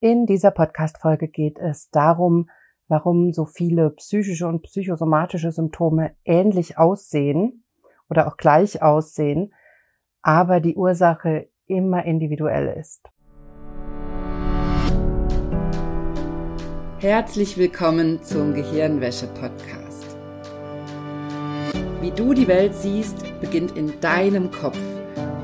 In dieser Podcast-Folge geht es darum, warum so viele psychische und psychosomatische Symptome ähnlich aussehen oder auch gleich aussehen, aber die Ursache immer individuell ist. Herzlich willkommen zum Gehirnwäsche-Podcast. Wie du die Welt siehst, beginnt in deinem Kopf.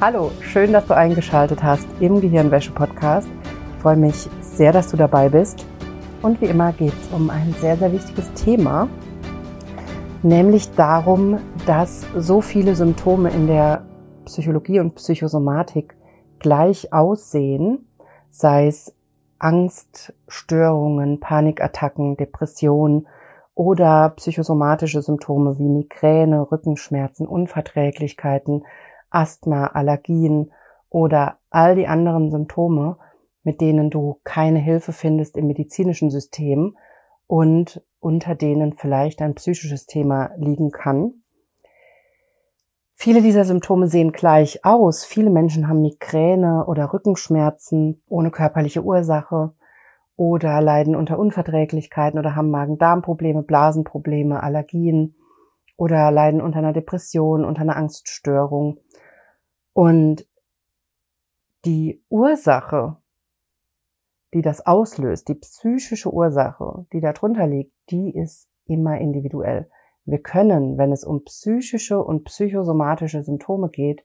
Hallo, schön, dass du eingeschaltet hast im Gehirnwäsche-Podcast. Ich freue mich sehr, dass du dabei bist. Und wie immer geht es um ein sehr, sehr wichtiges Thema, nämlich darum, dass so viele Symptome in der Psychologie und Psychosomatik gleich aussehen, sei es Angststörungen, Panikattacken, Depressionen oder psychosomatische Symptome wie Migräne, Rückenschmerzen, Unverträglichkeiten, Asthma, Allergien oder all die anderen Symptome, mit denen du keine Hilfe findest im medizinischen System und unter denen vielleicht ein psychisches Thema liegen kann. Viele dieser Symptome sehen gleich aus. Viele Menschen haben Migräne oder Rückenschmerzen ohne körperliche Ursache oder leiden unter Unverträglichkeiten oder haben Magen-Darm-Probleme, Blasenprobleme, Allergien oder leiden unter einer Depression, unter einer Angststörung. Und die Ursache, die das auslöst, die psychische Ursache, die darunter liegt, die ist immer individuell. Wir können, wenn es um psychische und psychosomatische Symptome geht,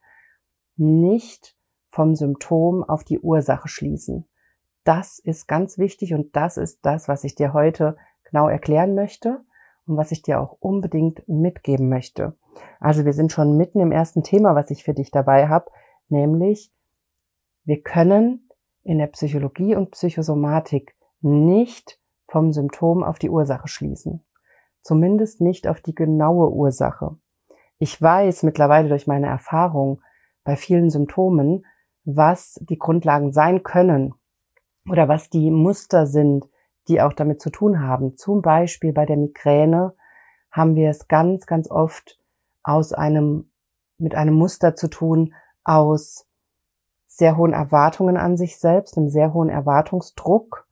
nicht vom Symptom auf die Ursache schließen. Das ist ganz wichtig und das ist das, was ich dir heute genau erklären möchte und was ich dir auch unbedingt mitgeben möchte. Also wir sind schon mitten im ersten Thema, was ich für dich dabei habe, nämlich wir können in der Psychologie und Psychosomatik nicht vom Symptom auf die Ursache schließen. Zumindest nicht auf die genaue Ursache. Ich weiß mittlerweile durch meine Erfahrung bei vielen Symptomen, was die Grundlagen sein können oder was die Muster sind, die auch damit zu tun haben. Zum Beispiel bei der Migräne haben wir es ganz, ganz oft aus einem, mit einem Muster zu tun aus sehr hohen Erwartungen an sich selbst, einem sehr hohen Erwartungsdruck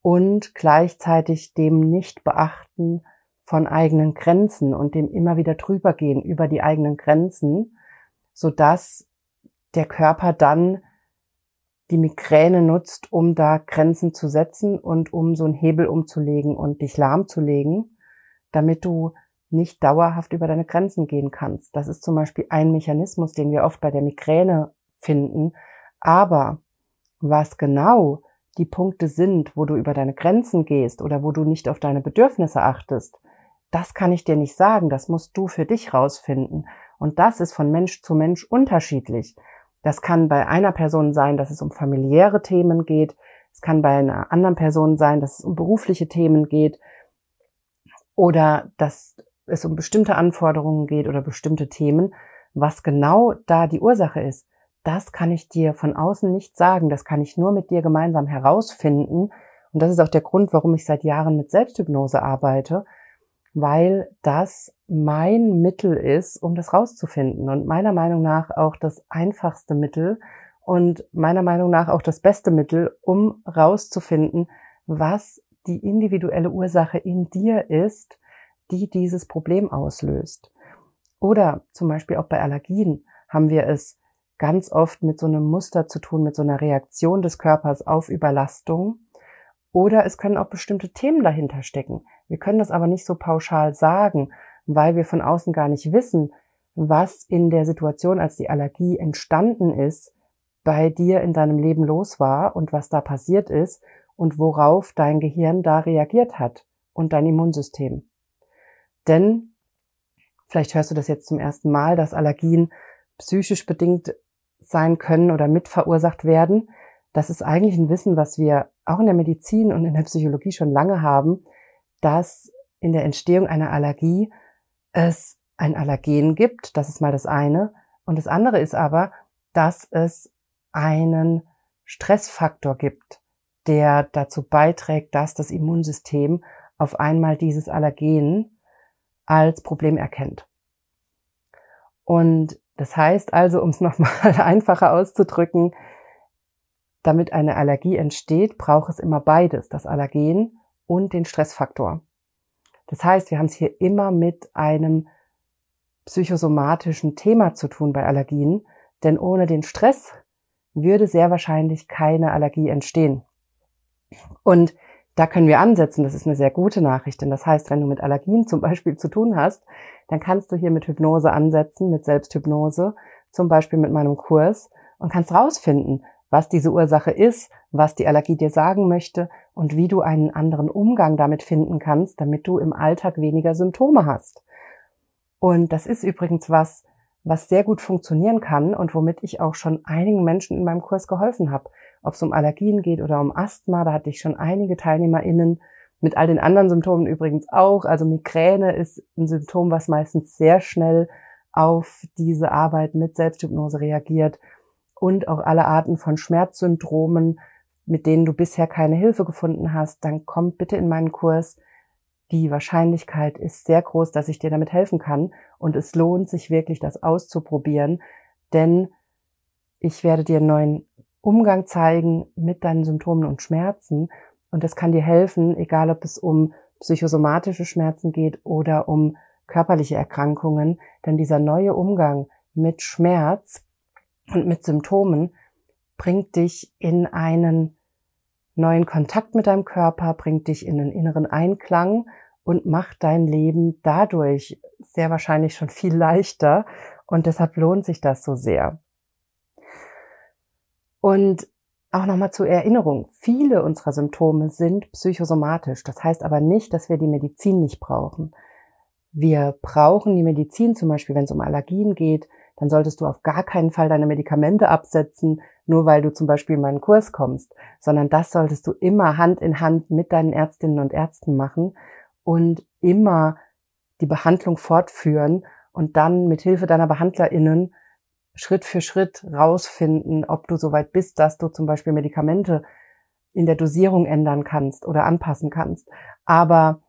und gleichzeitig dem Nicht-Beachten von eigenen Grenzen und dem immer wieder drübergehen über die eigenen Grenzen, so dass der Körper dann die Migräne nutzt, um da Grenzen zu setzen und um so einen Hebel umzulegen und dich lahmzulegen, damit du nicht dauerhaft über deine Grenzen gehen kannst. Das ist zum Beispiel ein Mechanismus, den wir oft bei der Migräne finden. Aber was genau die Punkte sind, wo du über deine Grenzen gehst oder wo du nicht auf deine Bedürfnisse achtest, das kann ich dir nicht sagen. Das musst du für dich rausfinden. Und das ist von Mensch zu Mensch unterschiedlich. Das kann bei einer Person sein, dass es um familiäre Themen geht. Es kann bei einer anderen Person sein, dass es um berufliche Themen geht oder dass es um bestimmte Anforderungen geht oder bestimmte Themen. Was genau da die Ursache ist, das kann ich dir von außen nicht sagen. Das kann ich nur mit dir gemeinsam herausfinden. Und das ist auch der Grund, warum ich seit Jahren mit Selbsthypnose arbeite, weil das mein Mittel ist, um das rauszufinden und meiner Meinung nach auch das einfachste Mittel und meiner Meinung nach auch das beste Mittel, um rauszufinden, was die individuelle Ursache in dir ist, die dieses Problem auslöst. Oder zum Beispiel auch bei Allergien haben wir es ganz oft mit so einem Muster zu tun, mit so einer Reaktion des Körpers auf Überlastung. Oder es können auch bestimmte Themen dahinter stecken. Wir können das aber nicht so pauschal sagen, weil wir von außen gar nicht wissen, was in der Situation, als die Allergie entstanden ist, bei dir in deinem Leben los war und was da passiert ist und worauf dein Gehirn da reagiert hat und dein Immunsystem. Denn, vielleicht hörst du das jetzt zum ersten Mal, dass Allergien psychisch bedingt sein können oder mit verursacht werden. das ist eigentlich ein Wissen, was wir auch in der Medizin und in der Psychologie schon lange haben, dass in der Entstehung einer Allergie es ein Allergen gibt. Das ist mal das eine. Und das andere ist aber, dass es einen Stressfaktor gibt, der dazu beiträgt, dass das Immunsystem auf einmal dieses Allergen als Problem erkennt. Und das heißt also, um es nochmal einfacher auszudrücken, damit eine Allergie entsteht, braucht es immer beides, das Allergen und den Stressfaktor. Das heißt, wir haben es hier immer mit einem psychosomatischen Thema zu tun bei Allergien, denn ohne den Stress würde sehr wahrscheinlich keine Allergie entstehen. Und da können wir ansetzen. Das ist eine sehr gute Nachricht. Denn das heißt, wenn du mit Allergien zum Beispiel zu tun hast, dann kannst du hier mit Hypnose ansetzen, mit Selbsthypnose, zum Beispiel mit meinem Kurs und kannst rausfinden, was diese Ursache ist, was die Allergie dir sagen möchte und wie du einen anderen Umgang damit finden kannst, damit du im Alltag weniger Symptome hast. Und das ist übrigens was, was sehr gut funktionieren kann und womit ich auch schon einigen Menschen in meinem Kurs geholfen habe. Ob es um Allergien geht oder um Asthma, da hatte ich schon einige TeilnehmerInnen mit all den anderen Symptomen übrigens auch. Also Migräne ist ein Symptom, was meistens sehr schnell auf diese Arbeit mit Selbsthypnose reagiert und auch alle Arten von Schmerzsyndromen, mit denen du bisher keine Hilfe gefunden hast, dann komm bitte in meinen Kurs die Wahrscheinlichkeit ist sehr groß, dass ich dir damit helfen kann. Und es lohnt sich wirklich, das auszuprobieren, denn ich werde dir einen neuen Umgang zeigen mit deinen Symptomen und Schmerzen. Und das kann dir helfen, egal ob es um psychosomatische Schmerzen geht oder um körperliche Erkrankungen. Denn dieser neue Umgang mit Schmerz und mit Symptomen bringt dich in einen neuen Kontakt mit deinem Körper, bringt dich in einen inneren Einklang und macht dein Leben dadurch sehr wahrscheinlich schon viel leichter und deshalb lohnt sich das so sehr. Und auch nochmal zur Erinnerung, viele unserer Symptome sind psychosomatisch. Das heißt aber nicht, dass wir die Medizin nicht brauchen. Wir brauchen die Medizin zum Beispiel, wenn es um Allergien geht, dann solltest du auf gar keinen Fall deine Medikamente absetzen, nur weil du zum Beispiel in meinen Kurs kommst, sondern das solltest du immer Hand in Hand mit deinen Ärztinnen und Ärzten machen und immer die Behandlung fortführen und dann mit Hilfe deiner BehandlerInnen Schritt für Schritt rausfinden, ob du soweit bist, dass du zum Beispiel Medikamente in der Dosierung ändern kannst oder anpassen kannst. Aber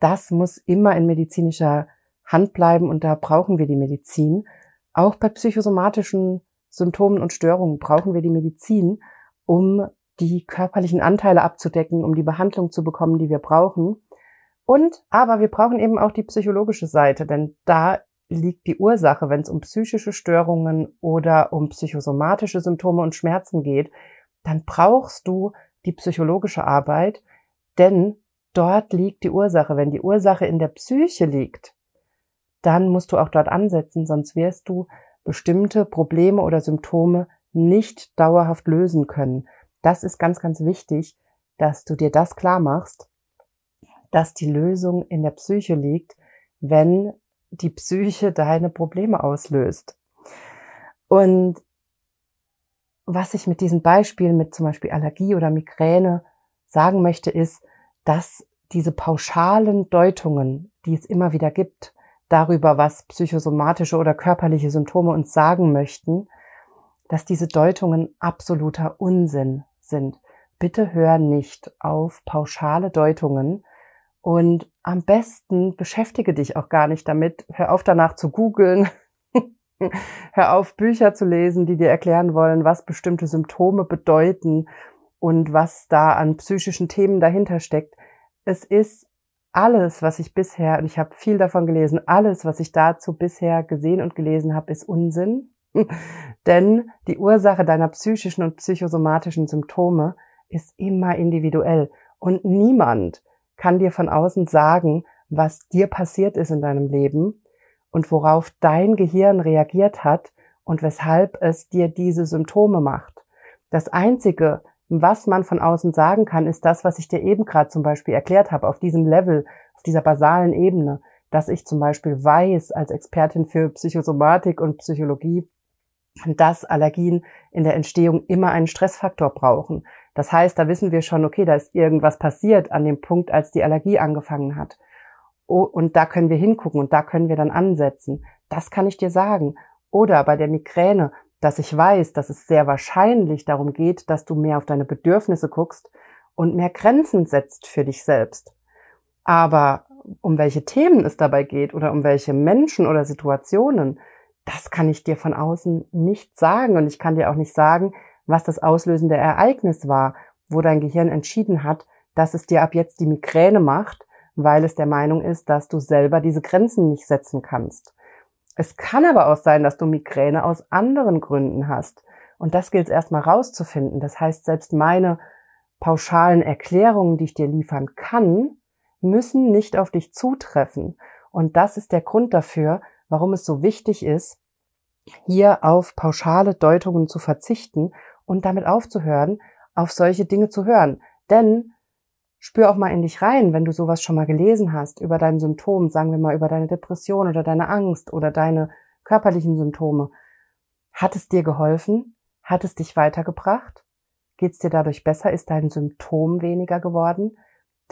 das muss immer in medizinischer Hand bleiben und da brauchen wir die Medizin. Auch bei psychosomatischen Symptomen und Störungen brauchen wir die Medizin, um die körperlichen Anteile abzudecken, um die Behandlung zu bekommen, die wir brauchen. Und, aber wir brauchen eben auch die psychologische Seite, denn da liegt die Ursache, wenn es um psychische Störungen oder um psychosomatische Symptome und Schmerzen geht, dann brauchst du die psychologische Arbeit, denn dort liegt die Ursache. Wenn die Ursache in der Psyche liegt, dann musst du auch dort ansetzen, sonst wirst du bestimmte Probleme oder Symptome nicht dauerhaft lösen können. Das ist ganz, ganz wichtig, dass du dir das klar machst dass die Lösung in der Psyche liegt, wenn die Psyche deine Probleme auslöst. Und was ich mit diesen Beispielen, mit zum Beispiel Allergie oder Migräne sagen möchte, ist, dass diese pauschalen Deutungen, die es immer wieder gibt, darüber, was psychosomatische oder körperliche Symptome uns sagen möchten, dass diese Deutungen absoluter Unsinn sind. Bitte hör nicht auf pauschale Deutungen, und am besten beschäftige dich auch gar nicht damit. Hör auf danach zu googeln. Hör auf Bücher zu lesen, die dir erklären wollen, was bestimmte Symptome bedeuten und was da an psychischen Themen dahinter steckt. Es ist alles, was ich bisher, und ich habe viel davon gelesen, alles, was ich dazu bisher gesehen und gelesen habe, ist Unsinn. Denn die Ursache deiner psychischen und psychosomatischen Symptome ist immer individuell. Und niemand kann dir von außen sagen, was dir passiert ist in deinem Leben und worauf dein Gehirn reagiert hat und weshalb es dir diese Symptome macht. Das Einzige, was man von außen sagen kann, ist das, was ich dir eben gerade zum Beispiel erklärt habe, auf diesem Level, auf dieser basalen Ebene, dass ich zum Beispiel weiß als Expertin für Psychosomatik und Psychologie, dass Allergien in der Entstehung immer einen Stressfaktor brauchen. Das heißt, da wissen wir schon, okay, da ist irgendwas passiert an dem Punkt, als die Allergie angefangen hat. Und da können wir hingucken und da können wir dann ansetzen. Das kann ich dir sagen. Oder bei der Migräne, dass ich weiß, dass es sehr wahrscheinlich darum geht, dass du mehr auf deine Bedürfnisse guckst und mehr Grenzen setzt für dich selbst. Aber um welche Themen es dabei geht oder um welche Menschen oder Situationen, das kann ich dir von außen nicht sagen. Und ich kann dir auch nicht sagen, was das auslösende Ereignis war, wo dein Gehirn entschieden hat, dass es dir ab jetzt die Migräne macht, weil es der Meinung ist, dass du selber diese Grenzen nicht setzen kannst. Es kann aber auch sein, dass du Migräne aus anderen Gründen hast. Und das gilt es erstmal rauszufinden. Das heißt, selbst meine pauschalen Erklärungen, die ich dir liefern kann, müssen nicht auf dich zutreffen. Und das ist der Grund dafür, warum es so wichtig ist, hier auf pauschale Deutungen zu verzichten und damit aufzuhören, auf solche Dinge zu hören. Denn spür auch mal in dich rein, wenn du sowas schon mal gelesen hast über dein Symptom, sagen wir mal über deine Depression oder deine Angst oder deine körperlichen Symptome. Hat es dir geholfen? Hat es dich weitergebracht? Geht es dir dadurch besser? Ist dein Symptom weniger geworden?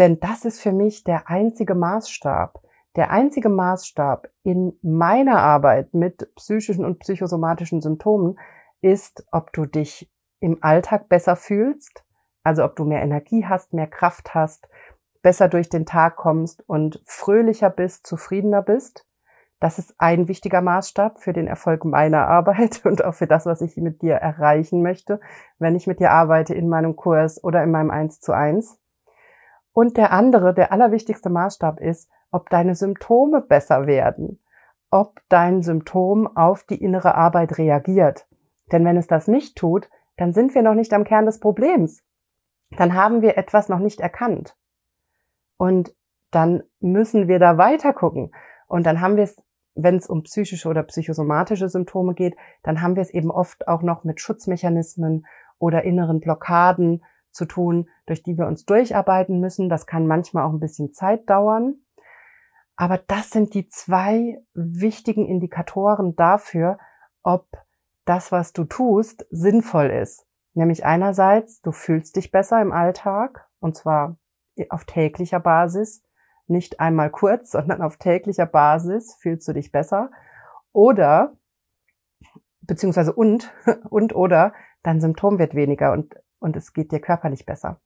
Denn das ist für mich der einzige Maßstab. Der einzige Maßstab in meiner Arbeit mit psychischen und psychosomatischen Symptomen ist, ob du dich im Alltag besser fühlst, also ob du mehr Energie hast, mehr Kraft hast, besser durch den Tag kommst und fröhlicher bist, zufriedener bist. Das ist ein wichtiger Maßstab für den Erfolg meiner Arbeit und auch für das, was ich mit dir erreichen möchte, wenn ich mit dir arbeite in meinem Kurs oder in meinem 1 zu 1. Und der andere, der allerwichtigste Maßstab ist, ob deine Symptome besser werden, ob dein Symptom auf die innere Arbeit reagiert. Denn wenn es das nicht tut, dann sind wir noch nicht am Kern des Problems. Dann haben wir etwas noch nicht erkannt. Und dann müssen wir da weiter gucken. Und dann haben wir es, wenn es um psychische oder psychosomatische Symptome geht, dann haben wir es eben oft auch noch mit Schutzmechanismen oder inneren Blockaden zu tun, durch die wir uns durcharbeiten müssen. Das kann manchmal auch ein bisschen Zeit dauern. Aber das sind die zwei wichtigen Indikatoren dafür, ob das, was du tust, sinnvoll ist. Nämlich einerseits, du fühlst dich besser im Alltag und zwar auf täglicher Basis, nicht einmal kurz, sondern auf täglicher Basis fühlst du dich besser. Oder, beziehungsweise und, und oder, dein Symptom wird weniger und, und es geht dir körperlich besser.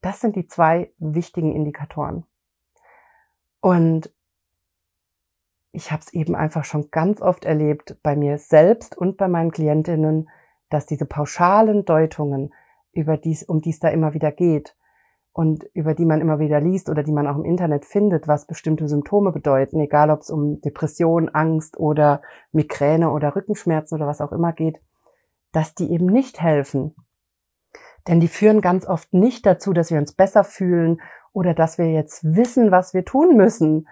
Das sind die zwei wichtigen Indikatoren. Und ich habe es eben einfach schon ganz oft erlebt bei mir selbst und bei meinen Klientinnen, dass diese pauschalen Deutungen, über dies, um die es da immer wieder geht und über die man immer wieder liest oder die man auch im Internet findet, was bestimmte Symptome bedeuten, egal ob es um Depression, Angst oder Migräne oder Rückenschmerzen oder was auch immer geht, dass die eben nicht helfen. Denn die führen ganz oft nicht dazu, dass wir uns besser fühlen oder dass wir jetzt wissen, was wir tun müssen,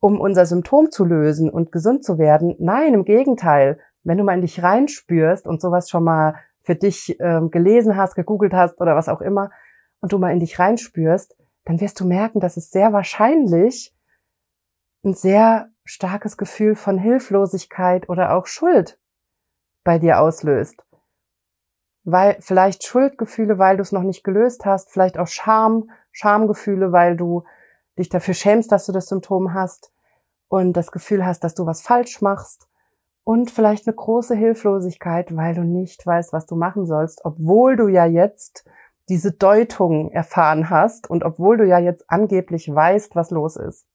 um unser Symptom zu lösen und gesund zu werden. Nein, im Gegenteil. Wenn du mal in dich reinspürst und sowas schon mal für dich äh, gelesen hast, gegoogelt hast oder was auch immer, und du mal in dich reinspürst, dann wirst du merken, dass es sehr wahrscheinlich ein sehr starkes Gefühl von Hilflosigkeit oder auch Schuld bei dir auslöst. Weil vielleicht Schuldgefühle, weil du es noch nicht gelöst hast, vielleicht auch Scham, Schamgefühle, weil du dich dafür schämst, dass du das Symptom hast und das Gefühl hast, dass du was falsch machst und vielleicht eine große Hilflosigkeit, weil du nicht weißt, was du machen sollst, obwohl du ja jetzt diese Deutung erfahren hast und obwohl du ja jetzt angeblich weißt, was los ist.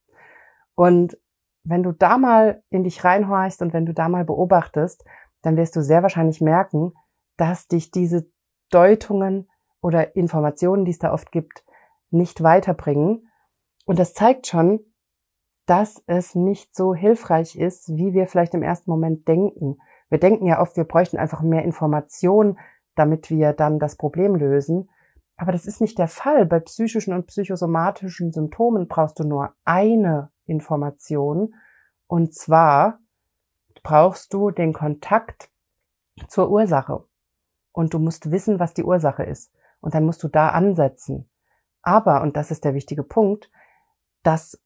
Und wenn du da mal in dich reinhorchst und wenn du da mal beobachtest, dann wirst du sehr wahrscheinlich merken, dass dich diese Deutungen oder Informationen, die es da oft gibt, nicht weiterbringen. Und das zeigt schon, dass es nicht so hilfreich ist, wie wir vielleicht im ersten Moment denken. Wir denken ja oft, wir bräuchten einfach mehr Informationen, damit wir dann das Problem lösen. Aber das ist nicht der Fall. Bei psychischen und psychosomatischen Symptomen brauchst du nur eine Information. Und zwar brauchst du den Kontakt zur Ursache und du musst wissen, was die Ursache ist. Und dann musst du da ansetzen. Aber, und das ist der wichtige Punkt, das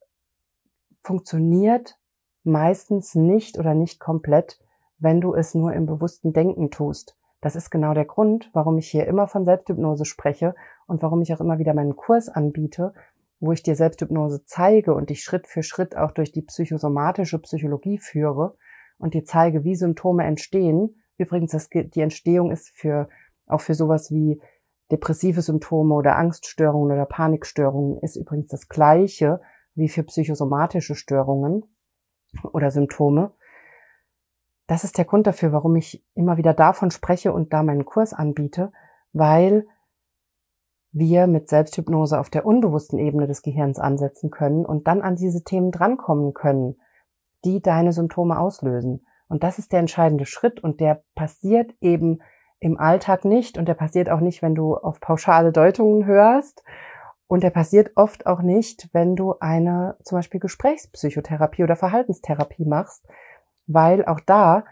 funktioniert meistens nicht oder nicht komplett, wenn du es nur im bewussten Denken tust. Das ist genau der Grund, warum ich hier immer von Selbsthypnose spreche und warum ich auch immer wieder meinen Kurs anbiete, wo ich dir Selbsthypnose zeige und dich Schritt für Schritt auch durch die psychosomatische Psychologie führe und dir zeige, wie Symptome entstehen. Übrigens, das, die Entstehung ist für, auch für sowas wie depressive Symptome oder Angststörungen oder Panikstörungen ist übrigens das gleiche wie für psychosomatische Störungen oder Symptome. Das ist der Grund dafür, warum ich immer wieder davon spreche und da meinen Kurs anbiete, weil wir mit Selbsthypnose auf der unbewussten Ebene des Gehirns ansetzen können und dann an diese Themen drankommen können, die deine Symptome auslösen. Und das ist der entscheidende Schritt und der passiert eben im Alltag nicht und der passiert auch nicht, wenn du auf pauschale Deutungen hörst und der passiert oft auch nicht, wenn du eine zum Beispiel Gesprächspsychotherapie oder Verhaltenstherapie machst, weil auch da,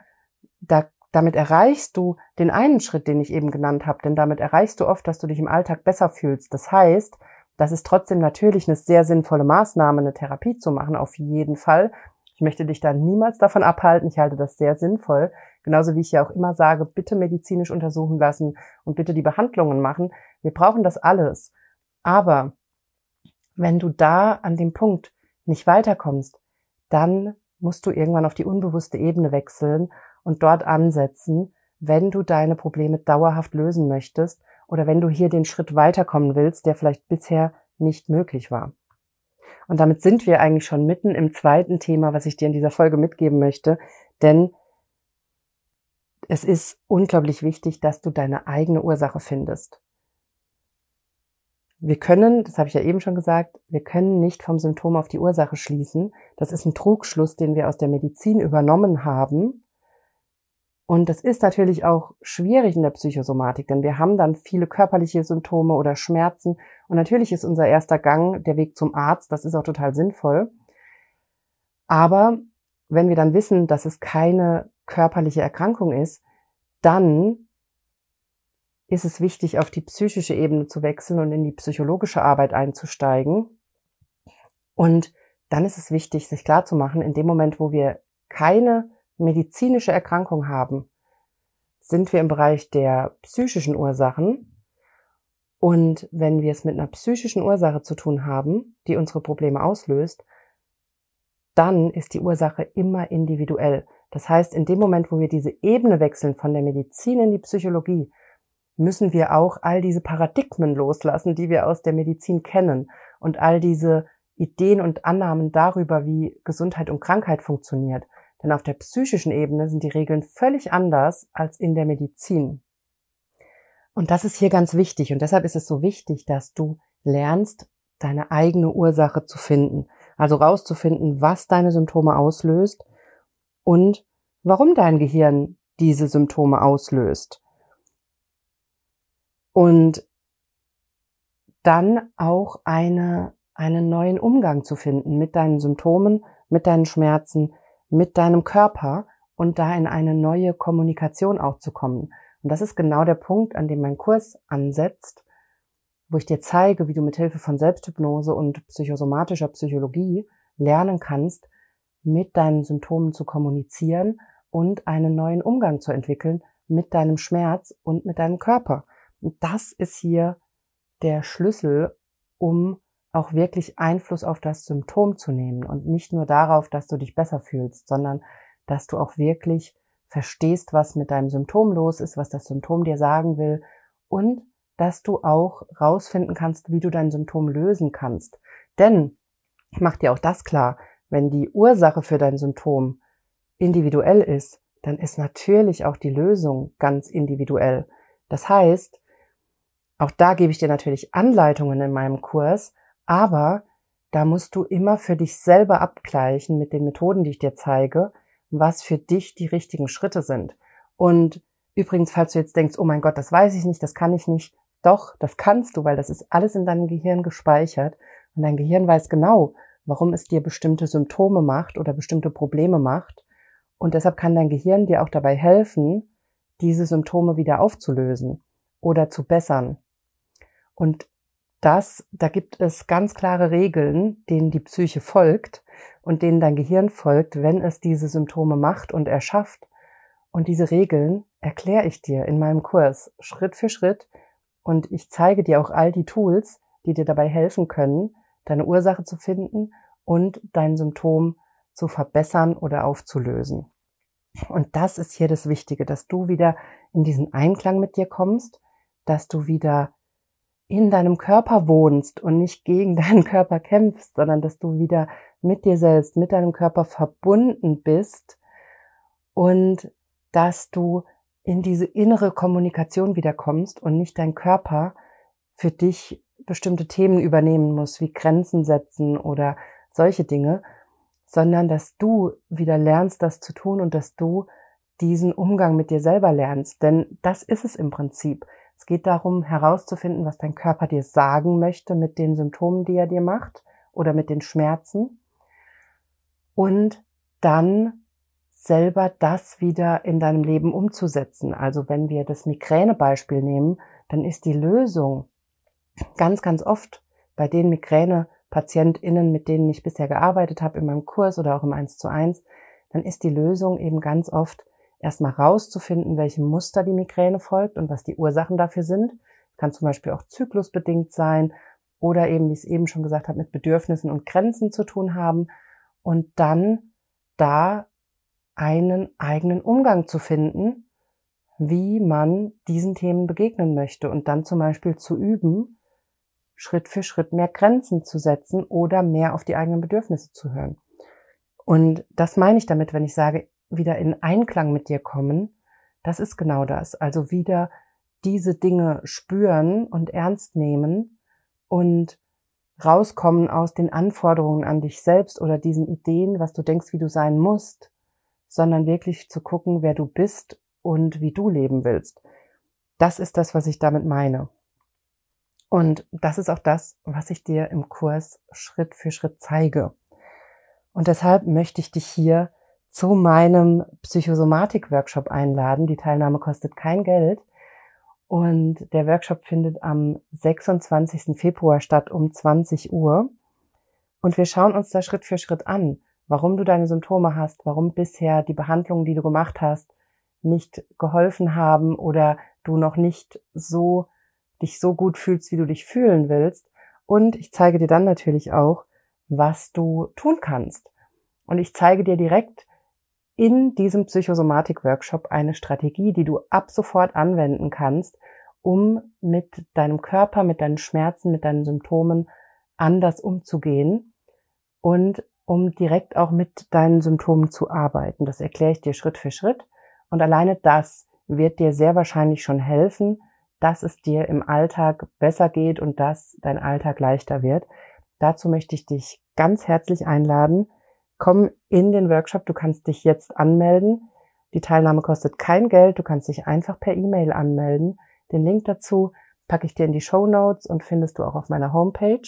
da damit erreichst du den einen Schritt, den ich eben genannt habe, denn damit erreichst du oft, dass du dich im Alltag besser fühlst. Das heißt, das ist trotzdem natürlich eine sehr sinnvolle Maßnahme, eine Therapie zu machen, auf jeden Fall. Ich möchte dich da niemals davon abhalten. Ich halte das sehr sinnvoll. Genauso wie ich ja auch immer sage, bitte medizinisch untersuchen lassen und bitte die Behandlungen machen. Wir brauchen das alles. Aber wenn du da an dem Punkt nicht weiterkommst, dann musst du irgendwann auf die unbewusste Ebene wechseln und dort ansetzen, wenn du deine Probleme dauerhaft lösen möchtest oder wenn du hier den Schritt weiterkommen willst, der vielleicht bisher nicht möglich war. Und damit sind wir eigentlich schon mitten im zweiten Thema, was ich dir in dieser Folge mitgeben möchte. Denn es ist unglaublich wichtig, dass du deine eigene Ursache findest. Wir können, das habe ich ja eben schon gesagt, wir können nicht vom Symptom auf die Ursache schließen. Das ist ein Trugschluss, den wir aus der Medizin übernommen haben. Und das ist natürlich auch schwierig in der Psychosomatik, denn wir haben dann viele körperliche Symptome oder Schmerzen. Und natürlich ist unser erster Gang der Weg zum Arzt. Das ist auch total sinnvoll. Aber wenn wir dann wissen, dass es keine körperliche Erkrankung ist, dann ist es wichtig, auf die psychische Ebene zu wechseln und in die psychologische Arbeit einzusteigen. Und dann ist es wichtig, sich klarzumachen, in dem Moment, wo wir keine medizinische Erkrankung haben, sind wir im Bereich der psychischen Ursachen. Und wenn wir es mit einer psychischen Ursache zu tun haben, die unsere Probleme auslöst, dann ist die Ursache immer individuell. Das heißt, in dem Moment, wo wir diese Ebene wechseln von der Medizin in die Psychologie, müssen wir auch all diese Paradigmen loslassen, die wir aus der Medizin kennen und all diese Ideen und Annahmen darüber, wie Gesundheit und Krankheit funktioniert. Denn auf der psychischen Ebene sind die Regeln völlig anders als in der Medizin. Und das ist hier ganz wichtig. Und deshalb ist es so wichtig, dass du lernst, deine eigene Ursache zu finden. Also rauszufinden, was deine Symptome auslöst und warum dein Gehirn diese Symptome auslöst. Und dann auch eine, einen neuen Umgang zu finden mit deinen Symptomen, mit deinen Schmerzen, mit deinem Körper und da in eine neue Kommunikation auch zu kommen. Und das ist genau der Punkt, an dem mein Kurs ansetzt, wo ich dir zeige, wie du mit Hilfe von Selbsthypnose und psychosomatischer Psychologie lernen kannst, mit deinen Symptomen zu kommunizieren und einen neuen Umgang zu entwickeln mit deinem Schmerz und mit deinem Körper. Und das ist hier der Schlüssel, um auch wirklich Einfluss auf das Symptom zu nehmen und nicht nur darauf, dass du dich besser fühlst, sondern dass du auch wirklich verstehst, was mit deinem Symptom los ist, was das Symptom dir sagen will und dass du auch rausfinden kannst, wie du dein Symptom lösen kannst. Denn mach dir auch das klar, wenn die Ursache für dein Symptom individuell ist, dann ist natürlich auch die Lösung ganz individuell. Das heißt, auch da gebe ich dir natürlich Anleitungen in meinem Kurs, aber da musst du immer für dich selber abgleichen mit den Methoden, die ich dir zeige, was für dich die richtigen Schritte sind. Und übrigens, falls du jetzt denkst, oh mein Gott, das weiß ich nicht, das kann ich nicht, doch, das kannst du, weil das ist alles in deinem Gehirn gespeichert und dein Gehirn weiß genau, warum es dir bestimmte Symptome macht oder bestimmte Probleme macht. Und deshalb kann dein Gehirn dir auch dabei helfen, diese Symptome wieder aufzulösen oder zu bessern. Und das, da gibt es ganz klare Regeln, denen die Psyche folgt und denen dein Gehirn folgt, wenn es diese Symptome macht und erschafft. Und diese Regeln erkläre ich dir in meinem Kurs Schritt für Schritt und ich zeige dir auch all die Tools, die dir dabei helfen können, deine Ursache zu finden und dein Symptom zu verbessern oder aufzulösen. Und das ist hier das Wichtige, dass du wieder in diesen Einklang mit dir kommst, dass du wieder in deinem Körper wohnst und nicht gegen deinen Körper kämpfst, sondern dass du wieder mit dir selbst, mit deinem Körper verbunden bist und dass du in diese innere Kommunikation wiederkommst und nicht dein Körper für dich bestimmte Themen übernehmen muss, wie Grenzen setzen oder solche Dinge, sondern dass du wieder lernst, das zu tun und dass du diesen Umgang mit dir selber lernst. Denn das ist es im Prinzip. Es geht darum, herauszufinden, was dein Körper dir sagen möchte mit den Symptomen, die er dir macht oder mit den Schmerzen. Und dann selber das wieder in deinem Leben umzusetzen. Also wenn wir das Migränebeispiel nehmen, dann ist die Lösung ganz, ganz oft bei den Migräne-PatientInnen, mit denen ich bisher gearbeitet habe, in meinem Kurs oder auch im 1 zu 1, dann ist die Lösung eben ganz oft erstmal rauszufinden, welchem Muster die Migräne folgt und was die Ursachen dafür sind. Kann zum Beispiel auch zyklusbedingt sein oder eben, wie ich es eben schon gesagt habe, mit Bedürfnissen und Grenzen zu tun haben und dann da einen eigenen Umgang zu finden, wie man diesen Themen begegnen möchte und dann zum Beispiel zu üben, Schritt für Schritt mehr Grenzen zu setzen oder mehr auf die eigenen Bedürfnisse zu hören. Und das meine ich damit, wenn ich sage, wieder in Einklang mit dir kommen, das ist genau das. Also wieder diese Dinge spüren und ernst nehmen und rauskommen aus den Anforderungen an dich selbst oder diesen Ideen, was du denkst, wie du sein musst, sondern wirklich zu gucken, wer du bist und wie du leben willst. Das ist das, was ich damit meine. Und das ist auch das, was ich dir im Kurs Schritt für Schritt zeige. Und deshalb möchte ich dich hier zu meinem Psychosomatik-Workshop einladen. Die Teilnahme kostet kein Geld. Und der Workshop findet am 26. Februar statt um 20 Uhr. Und wir schauen uns da Schritt für Schritt an, warum du deine Symptome hast, warum bisher die Behandlungen, die du gemacht hast, nicht geholfen haben oder du noch nicht so dich so gut fühlst, wie du dich fühlen willst. Und ich zeige dir dann natürlich auch, was du tun kannst. Und ich zeige dir direkt in diesem Psychosomatik-Workshop eine Strategie, die du ab sofort anwenden kannst, um mit deinem Körper, mit deinen Schmerzen, mit deinen Symptomen anders umzugehen und um direkt auch mit deinen Symptomen zu arbeiten. Das erkläre ich dir Schritt für Schritt. Und alleine das wird dir sehr wahrscheinlich schon helfen, dass es dir im Alltag besser geht und dass dein Alltag leichter wird. Dazu möchte ich dich ganz herzlich einladen. Komm in den Workshop. Du kannst dich jetzt anmelden. Die Teilnahme kostet kein Geld. Du kannst dich einfach per E-Mail anmelden. Den Link dazu packe ich dir in die Show Notes und findest du auch auf meiner Homepage.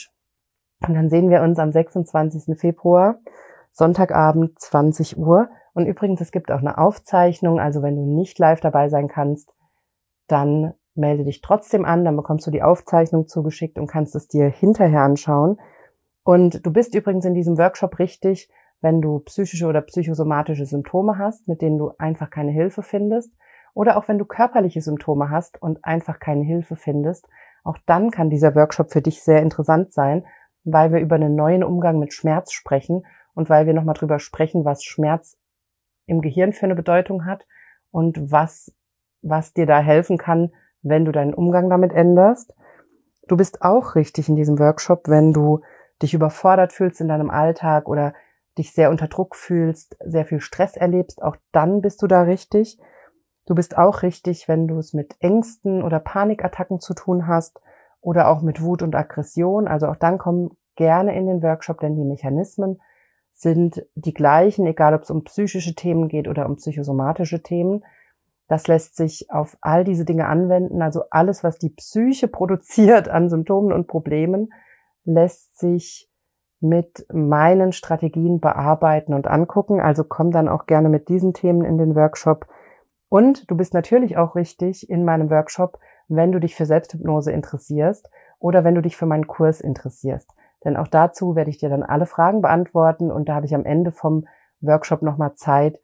Und dann sehen wir uns am 26. Februar, Sonntagabend, 20 Uhr. Und übrigens, es gibt auch eine Aufzeichnung, also wenn du nicht live dabei sein kannst, dann melde dich trotzdem an, dann bekommst du die Aufzeichnung zugeschickt und kannst es dir hinterher anschauen. Und du bist übrigens in diesem Workshop richtig, wenn du psychische oder psychosomatische Symptome hast, mit denen du einfach keine Hilfe findest, oder auch wenn du körperliche Symptome hast und einfach keine Hilfe findest. Auch dann kann dieser Workshop für dich sehr interessant sein, weil wir über einen neuen Umgang mit Schmerz sprechen und weil wir nochmal drüber sprechen, was Schmerz im Gehirn für eine Bedeutung hat und was, was dir da helfen kann, wenn du deinen Umgang damit änderst. Du bist auch richtig in diesem Workshop, wenn du dich überfordert fühlst in deinem Alltag oder dich sehr unter Druck fühlst, sehr viel Stress erlebst, auch dann bist du da richtig. Du bist auch richtig, wenn du es mit Ängsten oder Panikattacken zu tun hast oder auch mit Wut und Aggression. Also auch dann komm gerne in den Workshop, denn die Mechanismen sind die gleichen, egal ob es um psychische Themen geht oder um psychosomatische Themen. Das lässt sich auf all diese Dinge anwenden. Also alles, was die Psyche produziert an Symptomen und Problemen, lässt sich mit meinen Strategien bearbeiten und angucken. Also komm dann auch gerne mit diesen Themen in den Workshop. Und du bist natürlich auch richtig in meinem Workshop, wenn du dich für Selbsthypnose interessierst oder wenn du dich für meinen Kurs interessierst. Denn auch dazu werde ich dir dann alle Fragen beantworten und da habe ich am Ende vom Workshop nochmal Zeit,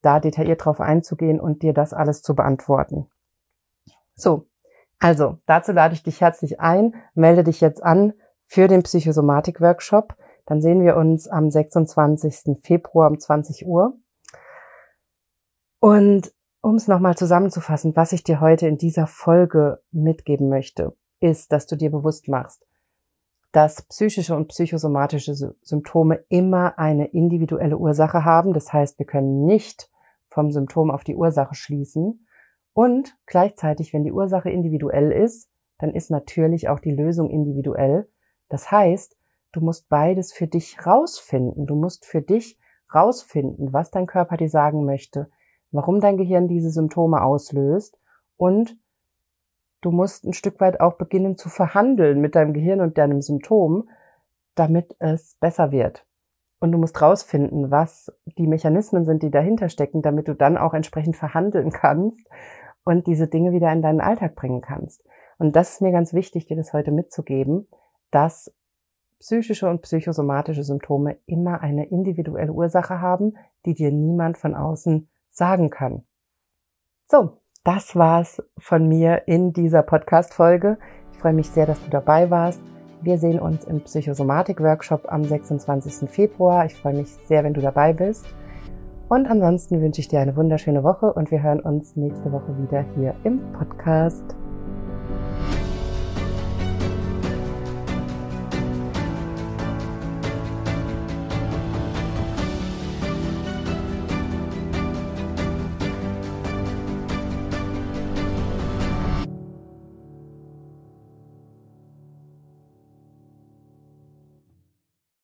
da detailliert drauf einzugehen und dir das alles zu beantworten. So, also dazu lade ich dich herzlich ein, melde dich jetzt an für den Psychosomatik-Workshop. Dann sehen wir uns am 26. Februar um 20 Uhr. Und um es nochmal zusammenzufassen, was ich dir heute in dieser Folge mitgeben möchte, ist, dass du dir bewusst machst, dass psychische und psychosomatische Symptome immer eine individuelle Ursache haben. Das heißt, wir können nicht vom Symptom auf die Ursache schließen. Und gleichzeitig, wenn die Ursache individuell ist, dann ist natürlich auch die Lösung individuell. Das heißt, du musst beides für dich rausfinden. Du musst für dich rausfinden, was dein Körper dir sagen möchte, warum dein Gehirn diese Symptome auslöst und du musst ein Stück weit auch beginnen zu verhandeln mit deinem Gehirn und deinem Symptom, damit es besser wird. Und du musst rausfinden, was die Mechanismen sind, die dahinter stecken, damit du dann auch entsprechend verhandeln kannst und diese Dinge wieder in deinen Alltag bringen kannst. Und das ist mir ganz wichtig, dir das heute mitzugeben, dass psychische und psychosomatische Symptome immer eine individuelle Ursache haben, die dir niemand von außen sagen kann. So, das war's von mir in dieser Podcast-Folge. Ich freue mich sehr, dass du dabei warst. Wir sehen uns im Psychosomatik-Workshop am 26. Februar. Ich freue mich sehr, wenn du dabei bist. Und ansonsten wünsche ich dir eine wunderschöne Woche und wir hören uns nächste Woche wieder hier im Podcast.